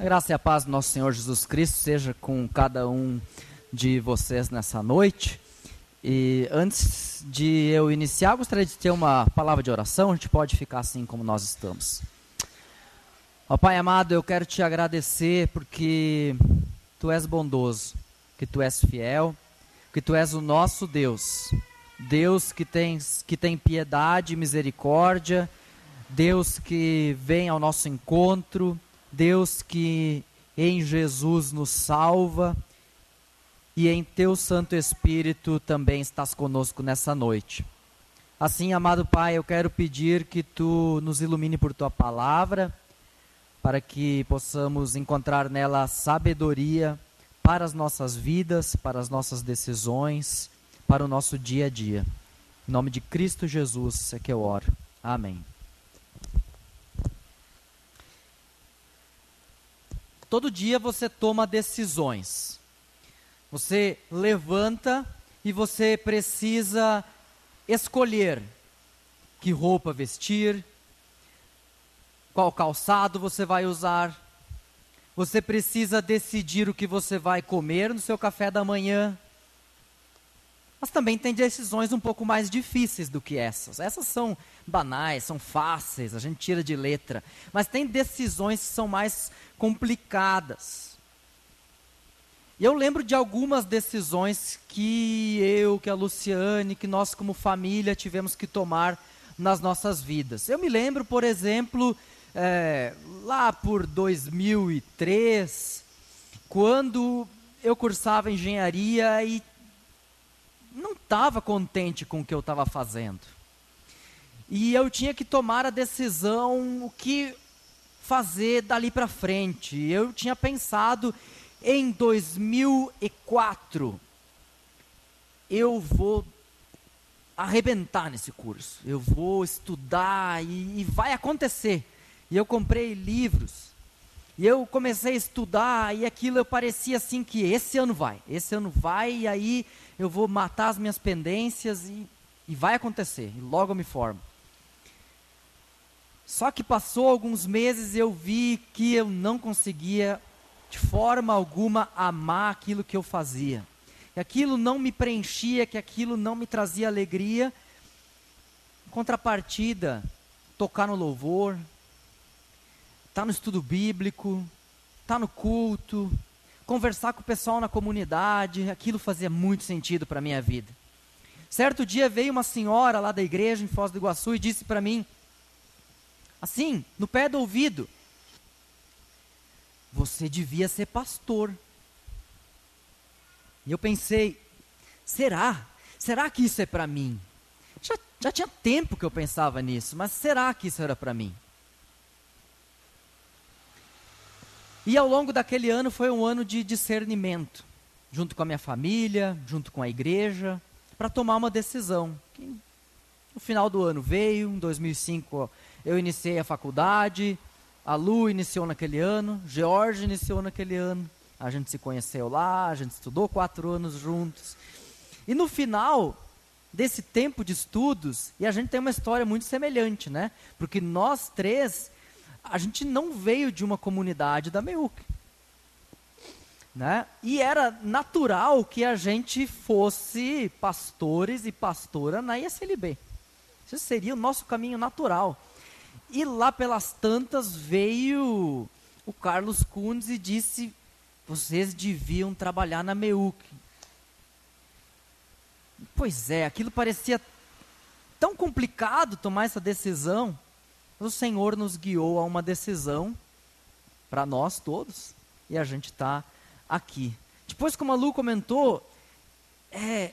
A graça e a paz do nosso Senhor Jesus Cristo seja com cada um de vocês nessa noite. E antes de eu iniciar, gostaria de ter uma palavra de oração. A gente pode ficar assim como nós estamos. Ó Pai amado, eu quero te agradecer porque tu és bondoso, que tu és fiel, que tu és o nosso Deus. Deus que, tens, que tem piedade e misericórdia, Deus que vem ao nosso encontro Deus que em Jesus nos salva e em teu Santo Espírito também estás conosco nessa noite. Assim, amado Pai, eu quero pedir que tu nos ilumine por tua palavra, para que possamos encontrar nela sabedoria para as nossas vidas, para as nossas decisões, para o nosso dia a dia. Em nome de Cristo Jesus é que eu oro. Amém. Todo dia você toma decisões. Você levanta e você precisa escolher que roupa vestir, qual calçado você vai usar. Você precisa decidir o que você vai comer no seu café da manhã. Mas também tem decisões um pouco mais difíceis do que essas. Essas são banais, são fáceis, a gente tira de letra. Mas tem decisões que são mais complicadas. E eu lembro de algumas decisões que eu, que a Luciane, que nós como família tivemos que tomar nas nossas vidas. Eu me lembro, por exemplo, é, lá por 2003, quando eu cursava engenharia e não estava contente com o que eu estava fazendo. E eu tinha que tomar a decisão o que fazer dali para frente. Eu tinha pensado em 2004 eu vou arrebentar nesse curso. Eu vou estudar e, e vai acontecer. E eu comprei livros. E eu comecei a estudar e aquilo eu parecia assim que esse ano vai, esse ano vai e aí eu vou matar as minhas pendências e, e vai acontecer, e logo eu me formo. Só que passou alguns meses e eu vi que eu não conseguia de forma alguma amar aquilo que eu fazia. Que aquilo não me preenchia, que aquilo não me trazia alegria. Em contrapartida, tocar no louvor, estar tá no estudo bíblico, estar tá no culto, conversar com o pessoal na comunidade, aquilo fazia muito sentido para a minha vida. Certo dia veio uma senhora lá da igreja em Foz do Iguaçu e disse para mim, assim, no pé do ouvido, você devia ser pastor. E eu pensei, será? Será que isso é para mim? Já, já tinha tempo que eu pensava nisso, mas será que isso era para mim? E ao longo daquele ano foi um ano de discernimento, junto com a minha família, junto com a igreja, para tomar uma decisão. No final do ano veio, em 2005 eu iniciei a faculdade, a Lu iniciou naquele ano, George iniciou naquele ano, a gente se conheceu lá, a gente estudou quatro anos juntos. E no final desse tempo de estudos, e a gente tem uma história muito semelhante, né? Porque nós três a gente não veio de uma comunidade da Meuc. Né? E era natural que a gente fosse pastores e pastora na ISLB. Isso seria o nosso caminho natural. E lá pelas tantas veio o Carlos Kundes e disse: vocês deviam trabalhar na Meuc. Pois é, aquilo parecia tão complicado tomar essa decisão o Senhor nos guiou a uma decisão para nós todos e a gente está aqui. Depois, como a Lu comentou, é,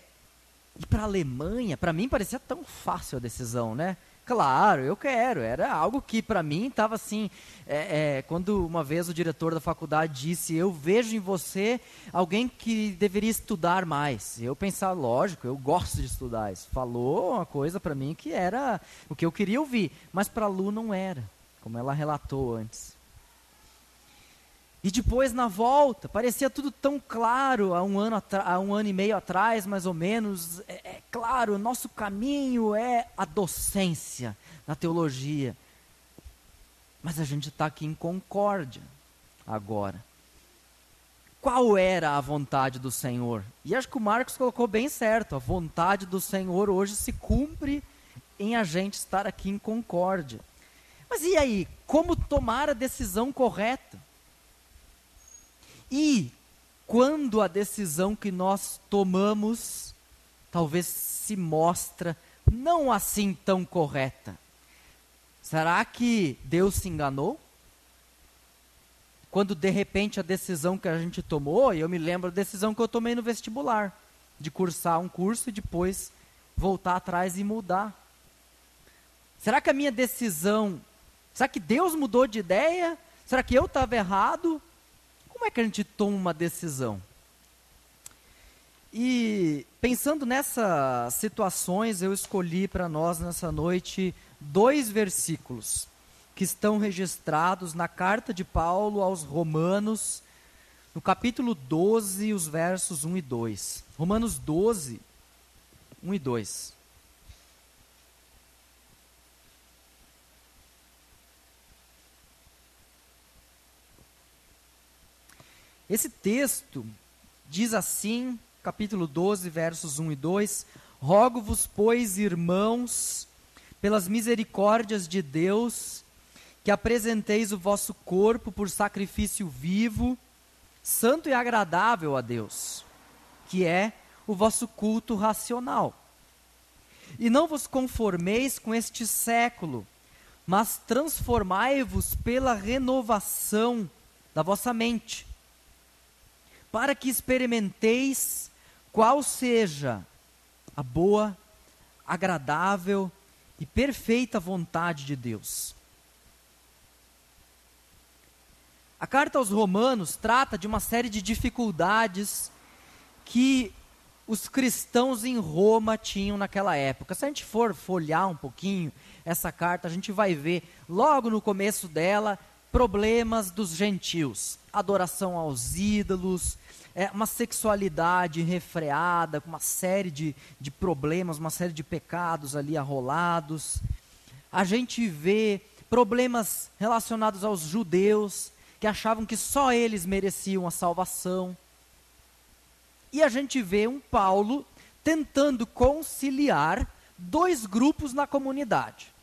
ir para a Alemanha, para mim parecia tão fácil a decisão, né? Claro, eu quero. Era algo que para mim estava assim. É, é, quando uma vez o diretor da faculdade disse: Eu vejo em você alguém que deveria estudar mais. Eu pensava, lógico, eu gosto de estudar. Isso falou uma coisa para mim que era o que eu queria ouvir, mas para a Lu não era, como ela relatou antes. E depois na volta, parecia tudo tão claro há um ano, há um ano e meio atrás, mais ou menos. É, é claro, o nosso caminho é a docência na teologia. Mas a gente está aqui em concórdia. agora. Qual era a vontade do Senhor? E acho que o Marcos colocou bem certo: a vontade do Senhor hoje se cumpre em a gente estar aqui em concórdia. Mas e aí? Como tomar a decisão correta? E quando a decisão que nós tomamos talvez se mostra não assim tão correta? Será que Deus se enganou? Quando de repente a decisão que a gente tomou, e eu me lembro da decisão que eu tomei no vestibular, de cursar um curso e depois voltar atrás e mudar. Será que a minha decisão, será que Deus mudou de ideia? Será que eu estava errado? Como é que a gente toma uma decisão? E pensando nessas situações, eu escolhi para nós nessa noite dois versículos que estão registrados na carta de Paulo aos Romanos, no capítulo 12, os versos 1 e 2. Romanos 12, 1 e 2. Esse texto diz assim, capítulo 12, versos 1 e 2: Rogo-vos, pois, irmãos, pelas misericórdias de Deus, que apresenteis o vosso corpo por sacrifício vivo, santo e agradável a Deus, que é o vosso culto racional. E não vos conformeis com este século, mas transformai-vos pela renovação da vossa mente para que experimenteis qual seja a boa, agradável e perfeita vontade de Deus. A carta aos Romanos trata de uma série de dificuldades que os cristãos em Roma tinham naquela época. Se a gente for folhear um pouquinho essa carta, a gente vai ver logo no começo dela problemas dos gentios, adoração aos ídolos, é, uma sexualidade refreada, com uma série de, de problemas, uma série de pecados ali arrolados. A gente vê problemas relacionados aos judeus, que achavam que só eles mereciam a salvação. E a gente vê um Paulo tentando conciliar dois grupos na comunidade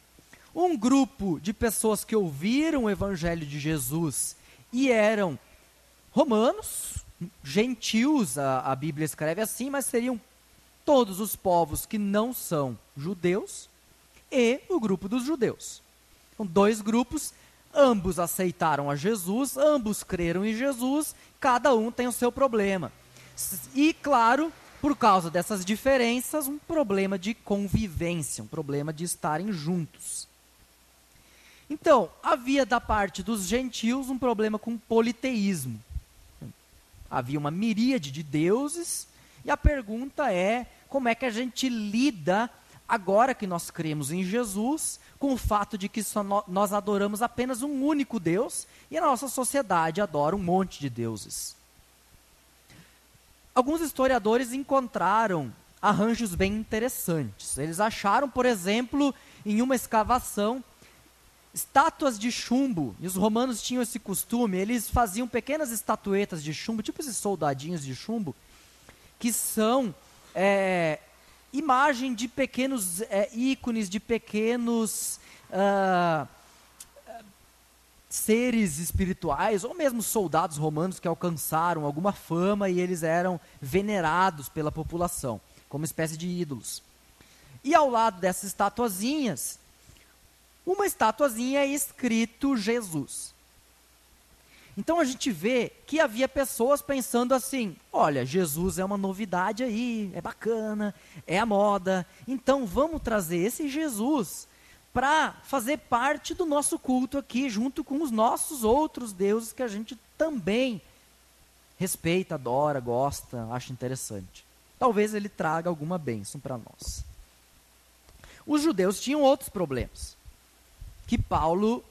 um grupo de pessoas que ouviram o evangelho de Jesus e eram romanos, gentios, a, a Bíblia escreve assim, mas seriam todos os povos que não são judeus e o grupo dos judeus. São dois grupos, ambos aceitaram a Jesus, ambos creram em Jesus, cada um tem o seu problema. E, claro, por causa dessas diferenças, um problema de convivência, um problema de estarem juntos. Então, havia da parte dos gentios um problema com politeísmo. Havia uma miríade de deuses, e a pergunta é: como é que a gente lida, agora que nós cremos em Jesus, com o fato de que nós adoramos apenas um único Deus e a nossa sociedade adora um monte de deuses? Alguns historiadores encontraram arranjos bem interessantes. Eles acharam, por exemplo, em uma escavação, estátuas de chumbo. E os romanos tinham esse costume, eles faziam pequenas estatuetas de chumbo, tipo esses soldadinhos de chumbo, que são é, imagem de pequenos é, ícones, de pequenos uh, seres espirituais, ou mesmo soldados romanos que alcançaram alguma fama e eles eram venerados pela população, como espécie de ídolos. E ao lado dessas estatuazinhas, uma estatuazinha escrito Jesus. Então a gente vê que havia pessoas pensando assim: olha, Jesus é uma novidade aí, é bacana, é a moda, então vamos trazer esse Jesus para fazer parte do nosso culto aqui, junto com os nossos outros deuses que a gente também respeita, adora, gosta, acha interessante. Talvez ele traga alguma bênção para nós. Os judeus tinham outros problemas que Paulo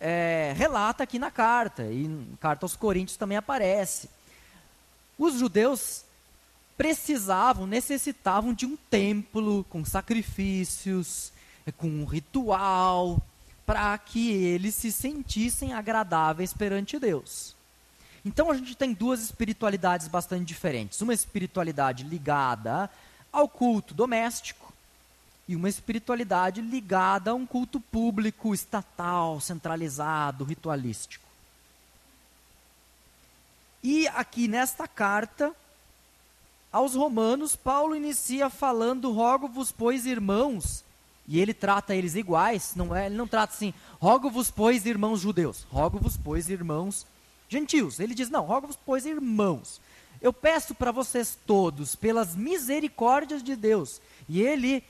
é, relata aqui na carta, e na carta aos Coríntios também aparece. Os judeus precisavam, necessitavam de um templo com sacrifícios, é, com um ritual, para que eles se sentissem agradáveis perante Deus. Então a gente tem duas espiritualidades bastante diferentes. Uma espiritualidade ligada ao culto doméstico e uma espiritualidade ligada a um culto público, estatal, centralizado, ritualístico. E aqui nesta carta aos Romanos, Paulo inicia falando: Rogo-vos, pois, irmãos, e ele trata eles iguais, não é, ele não trata assim, rogo-vos, pois, irmãos judeus, rogo-vos, pois, irmãos gentios. Ele diz: Não, rogo-vos, pois, irmãos. Eu peço para vocês todos, pelas misericórdias de Deus. E ele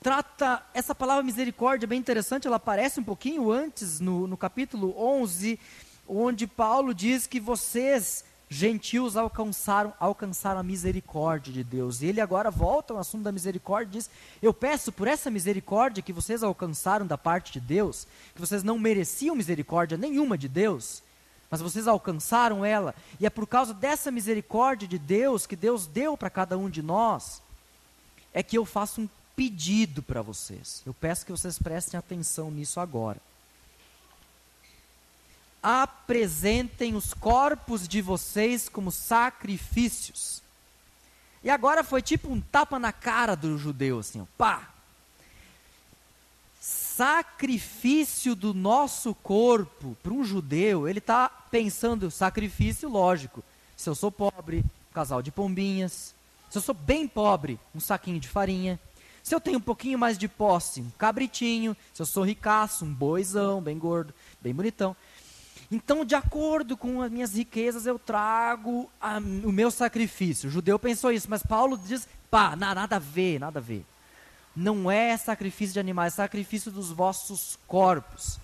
trata essa palavra misericórdia bem interessante, ela aparece um pouquinho antes no, no capítulo 11, onde Paulo diz que vocês gentios alcançaram, alcançaram a misericórdia de Deus. E ele agora volta ao assunto da misericórdia e diz: Eu peço por essa misericórdia que vocês alcançaram da parte de Deus, que vocês não mereciam misericórdia nenhuma de Deus, mas vocês alcançaram ela, e é por causa dessa misericórdia de Deus, que Deus deu para cada um de nós, é que eu faço um pedido para vocês. Eu peço que vocês prestem atenção nisso agora apresentem os corpos de vocês como sacrifícios. E agora foi tipo um tapa na cara do judeu, assim, ó, pá. Sacrifício do nosso corpo para um judeu, ele está pensando sacrifício lógico. Se eu sou pobre, um casal de pombinhas. Se eu sou bem pobre, um saquinho de farinha. Se eu tenho um pouquinho mais de posse, um cabritinho. Se eu sou ricaço, um boizão, bem gordo, bem bonitão. Então, de acordo com as minhas riquezas, eu trago a, o meu sacrifício. O judeu pensou isso, mas Paulo diz: pá, nada a ver, nada a ver. Não é sacrifício de animais, é sacrifício dos vossos corpos.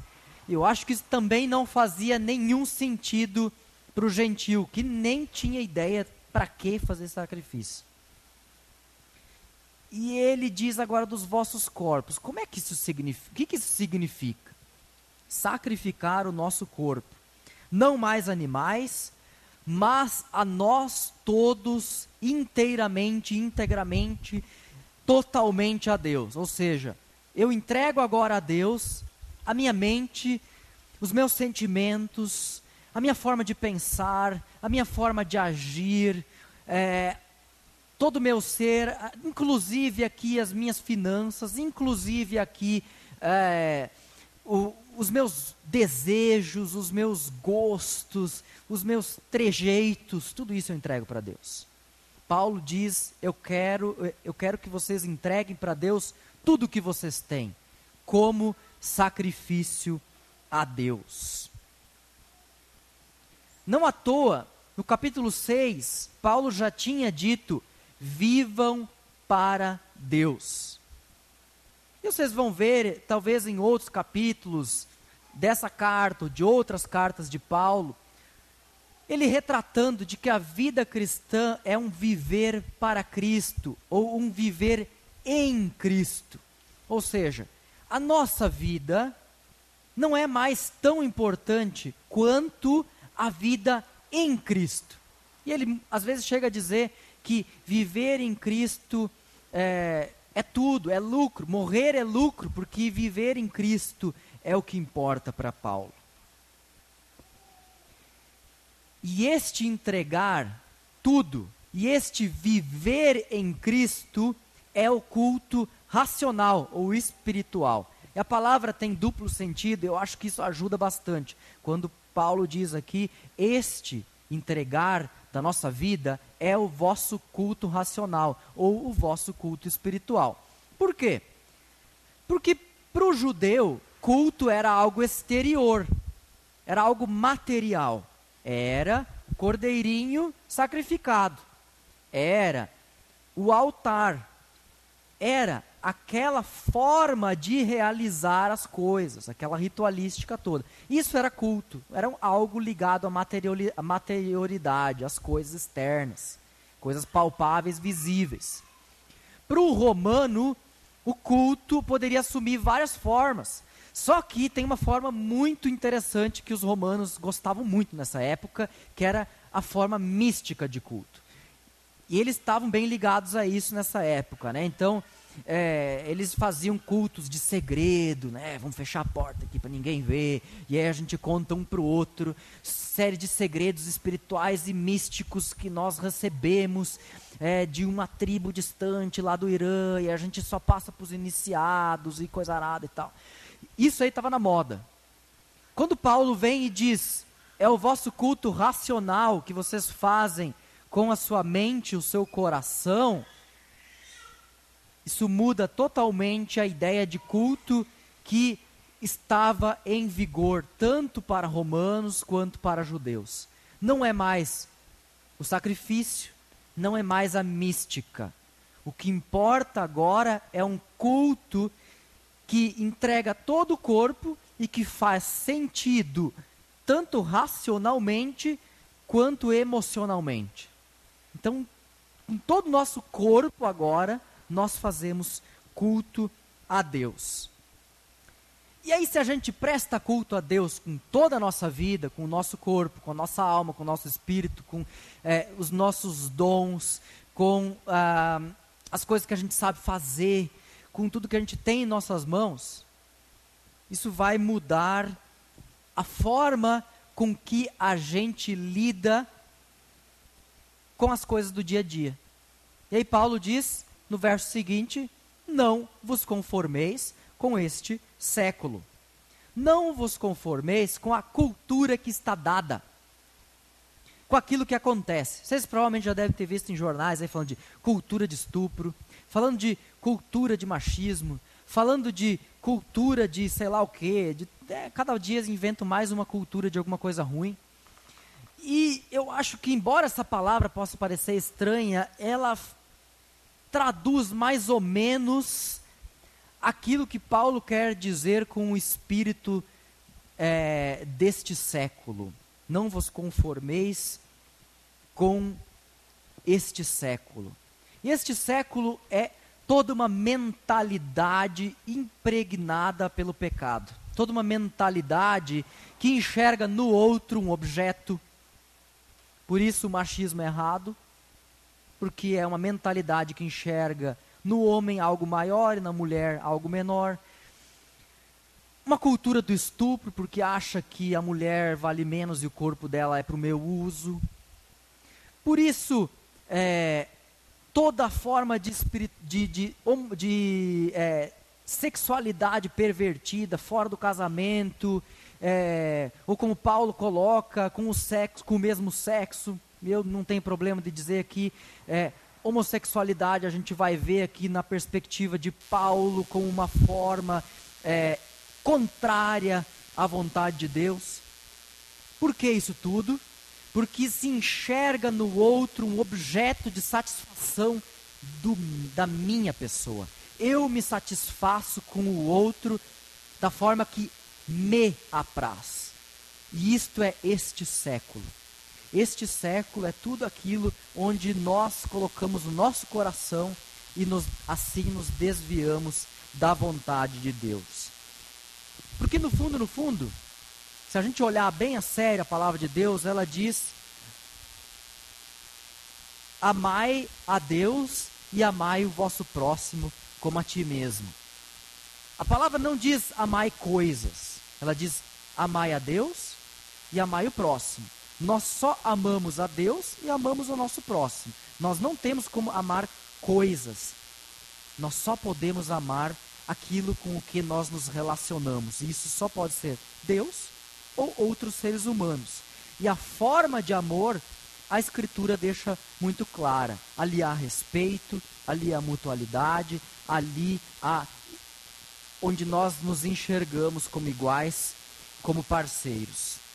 Eu acho que isso também não fazia nenhum sentido para o gentil, que nem tinha ideia para que fazer sacrifício. E ele diz agora dos vossos corpos. Como é que isso significa? O que, que isso significa? Sacrificar o nosso corpo não mais animais, mas a nós todos inteiramente, integramente, totalmente a Deus. Ou seja, eu entrego agora a Deus a minha mente, os meus sentimentos, a minha forma de pensar, a minha forma de agir, é, todo o meu ser, inclusive aqui as minhas finanças, inclusive aqui é, o, os meus desejos, os meus gostos, os meus trejeitos, tudo isso eu entrego para Deus. Paulo diz: eu quero, eu quero que vocês entreguem para Deus tudo o que vocês têm, como sacrifício a Deus. Não à toa, no capítulo 6, Paulo já tinha dito: vivam para Deus. E vocês vão ver, talvez em outros capítulos dessa carta, ou de outras cartas de Paulo, ele retratando de que a vida cristã é um viver para Cristo, ou um viver em Cristo. Ou seja, a nossa vida não é mais tão importante quanto a vida em Cristo. E ele às vezes chega a dizer que viver em Cristo é, é tudo, é lucro. Morrer é lucro, porque viver em Cristo é o que importa para Paulo. E este entregar tudo, e este viver em Cristo, é o culto racional ou espiritual. E a palavra tem duplo sentido, eu acho que isso ajuda bastante. Quando Paulo diz aqui, este entregar da nossa vida é o vosso culto racional ou o vosso culto espiritual. Por quê? Porque para o judeu, culto era algo exterior, era algo material. Era o cordeirinho sacrificado, era o altar, era aquela forma de realizar as coisas, aquela ritualística toda. Isso era culto, era algo ligado à materialidade, às coisas externas, coisas palpáveis, visíveis. Para o romano, o culto poderia assumir várias formas. Só que tem uma forma muito interessante que os romanos gostavam muito nessa época, que era a forma mística de culto. E eles estavam bem ligados a isso nessa época, né? Então, é, eles faziam cultos de segredo, né? Vamos fechar a porta aqui para ninguém ver. E aí a gente conta um para o outro série de segredos espirituais e místicos que nós recebemos é, de uma tribo distante lá do Irã e a gente só passa para os iniciados e coisa arada e tal. Isso aí estava na moda. Quando Paulo vem e diz: é o vosso culto racional que vocês fazem com a sua mente, o seu coração isso muda totalmente a ideia de culto que estava em vigor tanto para romanos quanto para judeus. Não é mais o sacrifício, não é mais a mística. O que importa agora é um culto que entrega todo o corpo e que faz sentido tanto racionalmente quanto emocionalmente. Então, com todo o nosso corpo agora, nós fazemos culto a Deus. E aí, se a gente presta culto a Deus com toda a nossa vida, com o nosso corpo, com a nossa alma, com o nosso espírito, com é, os nossos dons, com ah, as coisas que a gente sabe fazer, com tudo que a gente tem em nossas mãos, isso vai mudar a forma com que a gente lida com as coisas do dia a dia. E aí Paulo diz: no verso seguinte: Não vos conformeis com este século. Não vos conformeis com a cultura que está dada, com aquilo que acontece. Vocês provavelmente já devem ter visto em jornais aí falando de cultura de estupro, falando de cultura de machismo, falando de cultura de sei lá o quê. De, é, cada dia inventam mais uma cultura de alguma coisa ruim. E eu acho que, embora essa palavra possa parecer estranha, ela traduz mais ou menos aquilo que Paulo quer dizer com o espírito é, deste século. Não vos conformeis com este século. E este século é toda uma mentalidade impregnada pelo pecado. Toda uma mentalidade que enxerga no outro um objeto. Por isso o machismo é errado, porque é uma mentalidade que enxerga no homem algo maior e na mulher algo menor. Uma cultura do estupro, porque acha que a mulher vale menos e o corpo dela é para o meu uso. Por isso, é, toda forma de, de, de, de é, sexualidade pervertida, fora do casamento, é, ou como Paulo coloca, com o sexo, com o mesmo sexo, eu não tenho problema de dizer aqui, é, homossexualidade a gente vai ver aqui na perspectiva de Paulo como uma forma é, contrária à vontade de Deus. Por que isso tudo? Porque se enxerga no outro um objeto de satisfação do, da minha pessoa. Eu me satisfaço com o outro da forma que me apraz. E isto é este século. Este século é tudo aquilo onde nós colocamos o nosso coração e nos, assim nos desviamos da vontade de Deus. Porque no fundo, no fundo, se a gente olhar bem a sério a palavra de Deus, ela diz: Amai a Deus e amai o vosso próximo como a ti mesmo. A palavra não diz amai coisas, ela diz amai a Deus e amai o próximo. Nós só amamos a Deus e amamos o nosso próximo. Nós não temos como amar coisas. Nós só podemos amar aquilo com o que nós nos relacionamos. E isso só pode ser Deus ou outros seres humanos. E a forma de amor, a Escritura deixa muito clara. Ali há respeito, ali há mutualidade, ali há onde nós nos enxergamos como iguais, como parceiros.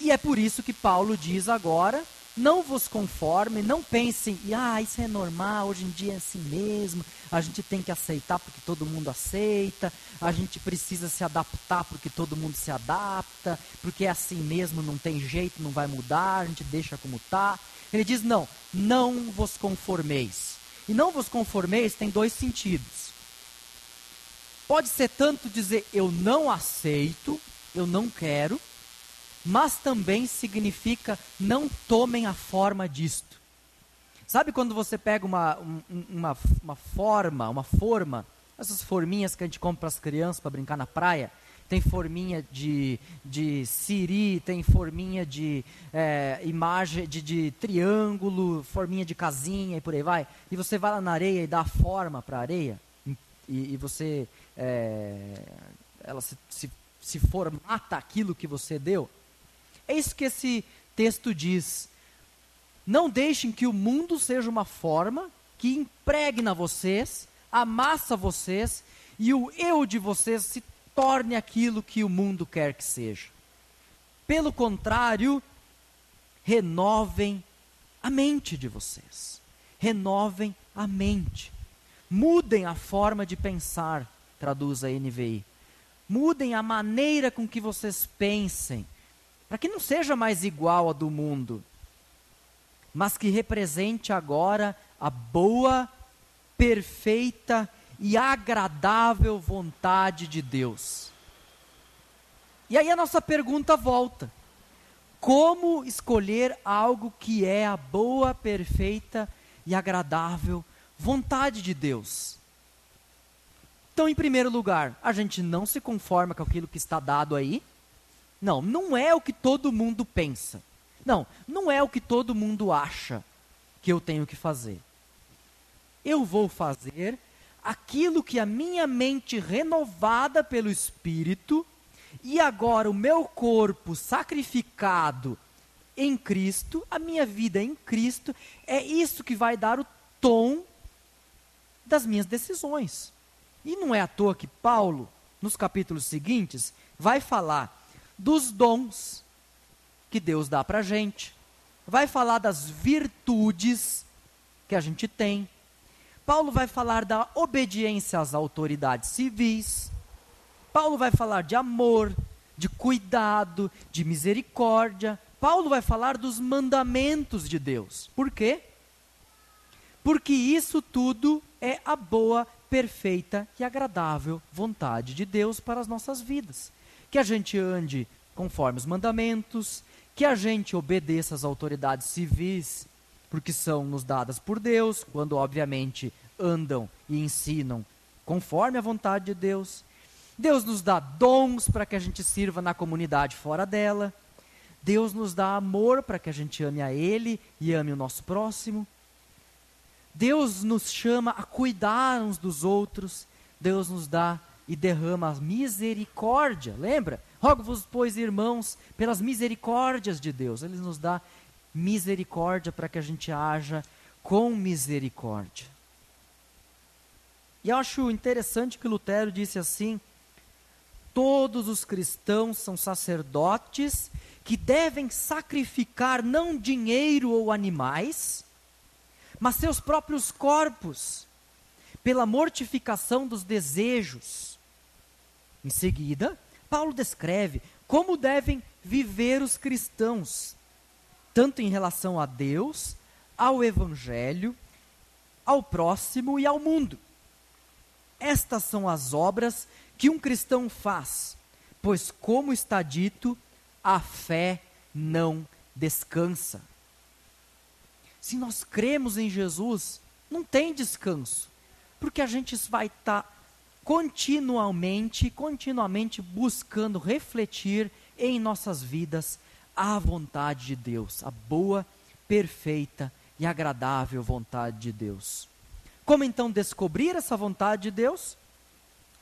E é por isso que Paulo diz agora: não vos conforme, não pensem, ah, isso é normal, hoje em dia é assim mesmo, a gente tem que aceitar porque todo mundo aceita, a gente precisa se adaptar porque todo mundo se adapta, porque é assim mesmo, não tem jeito, não vai mudar, a gente deixa como está. Ele diz: não, não vos conformeis. E não vos conformeis tem dois sentidos. Pode ser tanto dizer eu não aceito, eu não quero, mas também significa não tomem a forma disto. Sabe quando você pega uma, um, uma, uma forma, uma forma, essas forminhas que a gente compra para as crianças para brincar na praia? Tem forminha de, de siri, tem forminha de é, imagem, de, de triângulo, forminha de casinha e por aí vai. E você vai lá na areia e dá forma para a areia. E, e você, é, ela se, se, se formata aquilo que você deu. É isso que esse texto diz. Não deixem que o mundo seja uma forma que impregna vocês, amassa vocês e o eu de vocês se torne aquilo que o mundo quer que seja. Pelo contrário, renovem a mente de vocês. Renovem a mente. Mudem a forma de pensar, traduz a NVI. Mudem a maneira com que vocês pensem, para que não seja mais igual a do mundo mas que represente agora a boa, perfeita e agradável vontade de Deus. E aí a nossa pergunta volta: como escolher algo que é a boa, perfeita e agradável vontade de Deus? Então, em primeiro lugar, a gente não se conforma com aquilo que está dado aí. Não, não é o que todo mundo pensa. Não, não é o que todo mundo acha que eu tenho que fazer. Eu vou fazer aquilo que a minha mente renovada pelo Espírito e agora o meu corpo sacrificado em Cristo, a minha vida em Cristo, é isso que vai dar o tom das minhas decisões. E não é à toa que Paulo, nos capítulos seguintes, vai falar dos dons que Deus dá para a gente, vai falar das virtudes que a gente tem. Paulo vai falar da obediência às autoridades civis. Paulo vai falar de amor, de cuidado, de misericórdia. Paulo vai falar dos mandamentos de Deus. Por quê? Porque isso tudo é a boa, perfeita e agradável vontade de Deus para as nossas vidas. Que a gente ande conforme os mandamentos, que a gente obedeça às autoridades civis, porque são nos dadas por Deus, quando obviamente andam e ensinam conforme a vontade de Deus. Deus nos dá dons para que a gente sirva na comunidade fora dela. Deus nos dá amor para que a gente ame a Ele e ame o nosso próximo. Deus nos chama a cuidar uns dos outros. Deus nos dá e derrama misericórdia. Lembra? Rogo-vos, pois, irmãos, pelas misericórdias de Deus. Ele nos dá misericórdia para que a gente haja com misericórdia. E eu acho interessante que Lutero disse assim: todos os cristãos são sacerdotes que devem sacrificar não dinheiro ou animais, mas seus próprios corpos, pela mortificação dos desejos. Em seguida, Paulo descreve como devem viver os cristãos, tanto em relação a Deus, ao Evangelho, ao próximo e ao mundo. Estas são as obras que um cristão faz, pois, como está dito, a fé não descansa. Se nós cremos em Jesus, não tem descanso, porque a gente vai estar tá continuamente, continuamente buscando refletir em nossas vidas a vontade de Deus, a boa, perfeita e agradável vontade de Deus. Como então descobrir essa vontade de Deus?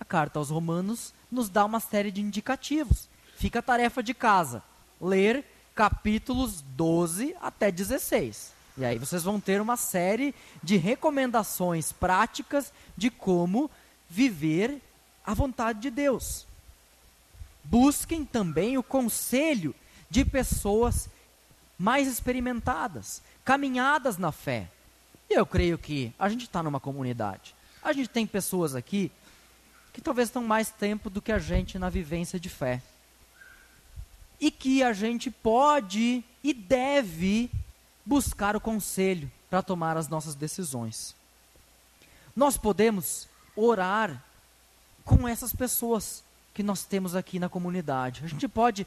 A carta aos Romanos nos dá uma série de indicativos. Fica a tarefa de casa: ler capítulos 12 até 16. E aí vocês vão ter uma série de recomendações práticas de como viver a vontade de Deus. Busquem também o conselho de pessoas mais experimentadas, caminhadas na fé. E eu creio que a gente está numa comunidade. A gente tem pessoas aqui que talvez estão mais tempo do que a gente na vivência de fé. E que a gente pode e deve buscar o conselho para tomar as nossas decisões. Nós podemos orar com essas pessoas que nós temos aqui na comunidade. A gente pode,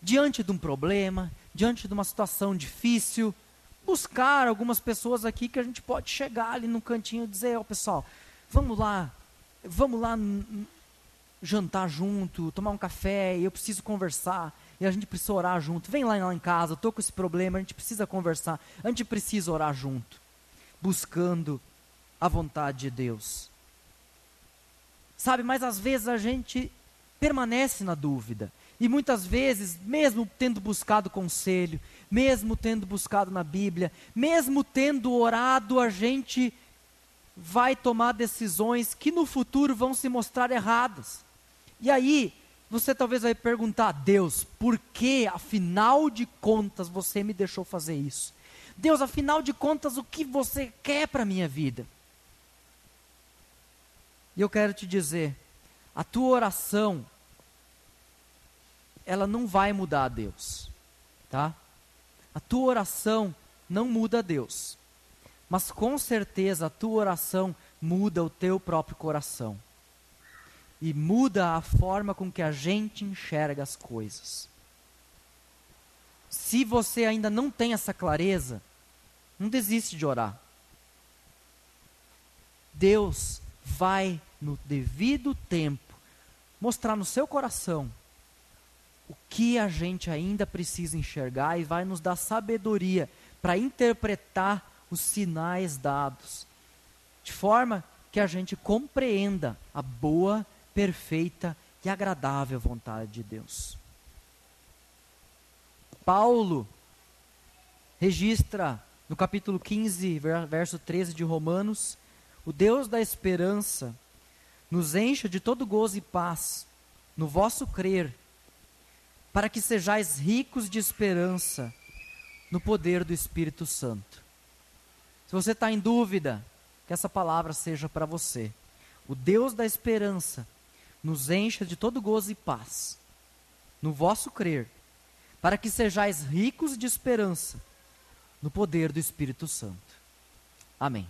diante de um problema, diante de uma situação difícil, buscar algumas pessoas aqui que a gente pode chegar ali no cantinho e dizer, ó oh, pessoal, vamos lá, vamos lá jantar junto, tomar um café, eu preciso conversar, e a gente precisa orar junto. Vem lá, lá em casa, estou com esse problema, a gente precisa conversar, a gente precisa orar junto, buscando a vontade de Deus. Sabe, mas às vezes a gente permanece na dúvida. E muitas vezes, mesmo tendo buscado conselho, mesmo tendo buscado na Bíblia, mesmo tendo orado, a gente vai tomar decisões que no futuro vão se mostrar erradas. E aí, você talvez vai perguntar: Deus, por que, afinal de contas, você me deixou fazer isso? Deus, afinal de contas, o que você quer para a minha vida? E eu quero te dizer: a tua oração, ela não vai mudar a Deus, tá? A tua oração não muda a Deus, mas com certeza a tua oração muda o teu próprio coração e muda a forma com que a gente enxerga as coisas. Se você ainda não tem essa clareza, não desiste de orar. Deus vai, no devido tempo, mostrar no seu coração o que a gente ainda precisa enxergar e vai nos dar sabedoria para interpretar os sinais dados, de forma que a gente compreenda a boa, perfeita e agradável vontade de Deus. Paulo registra no capítulo 15, verso 13 de Romanos, o Deus da esperança nos encha de todo gozo e paz no vosso crer, para que sejais ricos de esperança no poder do Espírito Santo. Se você está em dúvida, que essa palavra seja para você. O Deus da esperança nos encha de todo gozo e paz, no vosso crer, para que sejais ricos de esperança, no poder do Espírito Santo. Amém.